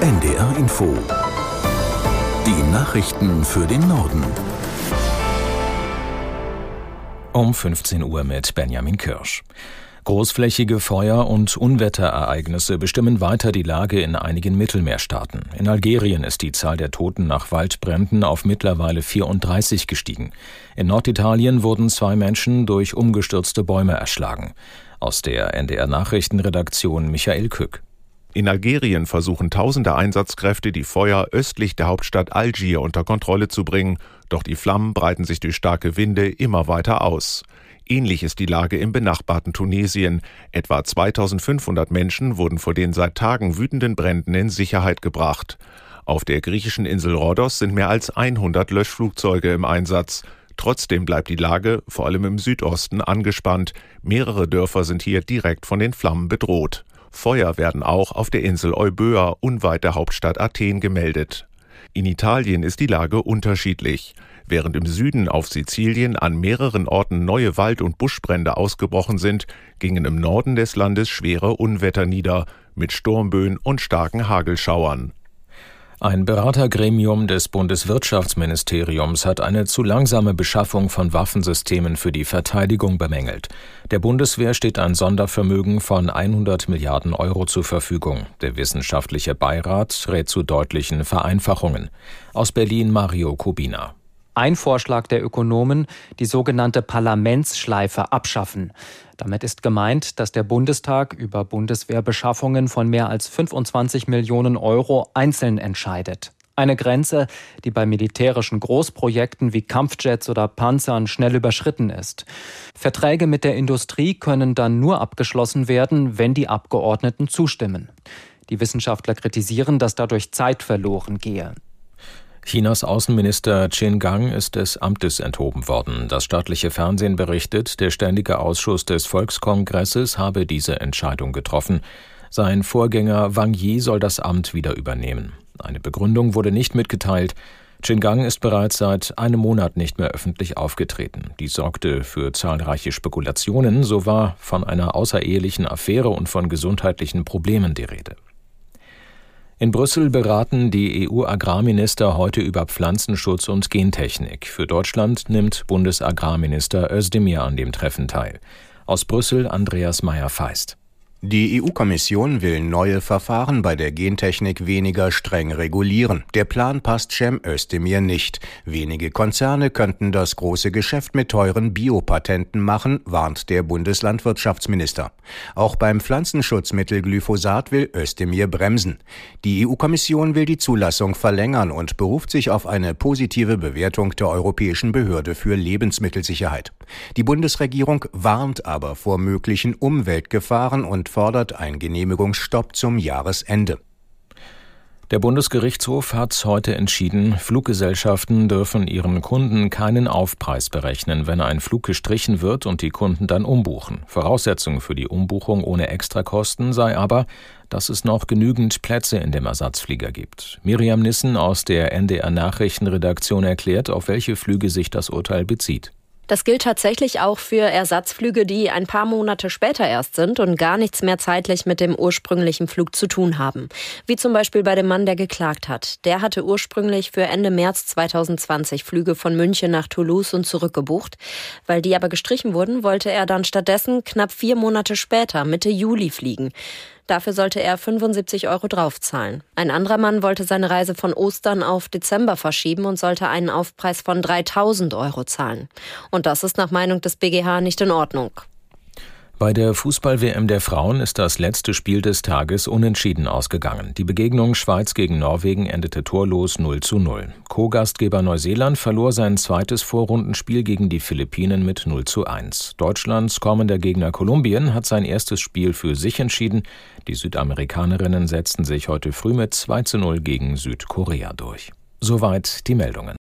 NDR Info. Die Nachrichten für den Norden. Um 15 Uhr mit Benjamin Kirsch. Großflächige Feuer- und Unwetterereignisse bestimmen weiter die Lage in einigen Mittelmeerstaaten. In Algerien ist die Zahl der Toten nach Waldbränden auf mittlerweile 34 gestiegen. In Norditalien wurden zwei Menschen durch umgestürzte Bäume erschlagen. Aus der NDR Nachrichtenredaktion Michael Kück. In Algerien versuchen tausende Einsatzkräfte, die Feuer östlich der Hauptstadt Algier unter Kontrolle zu bringen, doch die Flammen breiten sich durch starke Winde immer weiter aus. Ähnlich ist die Lage im benachbarten Tunesien. Etwa 2500 Menschen wurden vor den seit Tagen wütenden Bränden in Sicherheit gebracht. Auf der griechischen Insel Rhodos sind mehr als 100 Löschflugzeuge im Einsatz. Trotzdem bleibt die Lage, vor allem im Südosten, angespannt. Mehrere Dörfer sind hier direkt von den Flammen bedroht. Feuer werden auch auf der Insel Euböa unweit der Hauptstadt Athen gemeldet. In Italien ist die Lage unterschiedlich. Während im Süden auf Sizilien an mehreren Orten neue Wald- und Buschbrände ausgebrochen sind, gingen im Norden des Landes schwere Unwetter nieder, mit Sturmböen und starken Hagelschauern. Ein Beratergremium des Bundeswirtschaftsministeriums hat eine zu langsame Beschaffung von Waffensystemen für die Verteidigung bemängelt. Der Bundeswehr steht ein Sondervermögen von 100 Milliarden Euro zur Verfügung. Der wissenschaftliche Beirat rät zu deutlichen Vereinfachungen. Aus Berlin Mario Kubina. Ein Vorschlag der Ökonomen, die sogenannte Parlamentsschleife abschaffen. Damit ist gemeint, dass der Bundestag über Bundeswehrbeschaffungen von mehr als 25 Millionen Euro einzeln entscheidet. Eine Grenze, die bei militärischen Großprojekten wie Kampfjets oder Panzern schnell überschritten ist. Verträge mit der Industrie können dann nur abgeschlossen werden, wenn die Abgeordneten zustimmen. Die Wissenschaftler kritisieren, dass dadurch Zeit verloren gehe. Chinas Außenminister Qin Gang ist des Amtes enthoben worden. Das staatliche Fernsehen berichtet, der Ständige Ausschuss des Volkskongresses habe diese Entscheidung getroffen. Sein Vorgänger Wang Yi soll das Amt wieder übernehmen. Eine Begründung wurde nicht mitgeteilt. Qin Gang ist bereits seit einem Monat nicht mehr öffentlich aufgetreten. Dies sorgte für zahlreiche Spekulationen. So war von einer außerehelichen Affäre und von gesundheitlichen Problemen die Rede. In Brüssel beraten die EU-Agrarminister heute über Pflanzenschutz und Gentechnik. Für Deutschland nimmt Bundesagrarminister Özdemir an dem Treffen teil. Aus Brüssel Andreas Meyer-Feist. Die EU-Kommission will neue Verfahren bei der Gentechnik weniger streng regulieren. Der Plan passt Cem Özdemir nicht. Wenige Konzerne könnten das große Geschäft mit teuren Biopatenten machen, warnt der Bundeslandwirtschaftsminister. Auch beim Pflanzenschutzmittel Glyphosat will Özdemir bremsen. Die EU-Kommission will die Zulassung verlängern und beruft sich auf eine positive Bewertung der Europäischen Behörde für Lebensmittelsicherheit. Die Bundesregierung warnt aber vor möglichen Umweltgefahren und fordert einen Genehmigungsstopp zum Jahresende. Der Bundesgerichtshof hat heute entschieden, Fluggesellschaften dürfen ihren Kunden keinen Aufpreis berechnen, wenn ein Flug gestrichen wird und die Kunden dann umbuchen. Voraussetzung für die Umbuchung ohne Extrakosten sei aber, dass es noch genügend Plätze in dem Ersatzflieger gibt. Miriam Nissen aus der NDR Nachrichtenredaktion erklärt, auf welche Flüge sich das Urteil bezieht. Das gilt tatsächlich auch für Ersatzflüge, die ein paar Monate später erst sind und gar nichts mehr zeitlich mit dem ursprünglichen Flug zu tun haben. Wie zum Beispiel bei dem Mann, der geklagt hat. Der hatte ursprünglich für Ende März 2020 Flüge von München nach Toulouse und zurückgebucht. Weil die aber gestrichen wurden, wollte er dann stattdessen knapp vier Monate später, Mitte Juli, fliegen. Dafür sollte er 75 Euro draufzahlen. Ein anderer Mann wollte seine Reise von Ostern auf Dezember verschieben und sollte einen Aufpreis von 3000 Euro zahlen. Und das ist nach Meinung des BGH nicht in Ordnung. Bei der Fußball-WM der Frauen ist das letzte Spiel des Tages unentschieden ausgegangen. Die Begegnung Schweiz gegen Norwegen endete torlos 0 zu 0. Co-Gastgeber Neuseeland verlor sein zweites Vorrundenspiel gegen die Philippinen mit 0 zu 1. Deutschlands kommender Gegner Kolumbien hat sein erstes Spiel für sich entschieden. Die Südamerikanerinnen setzten sich heute früh mit 2 zu 0 gegen Südkorea durch. Soweit die Meldungen.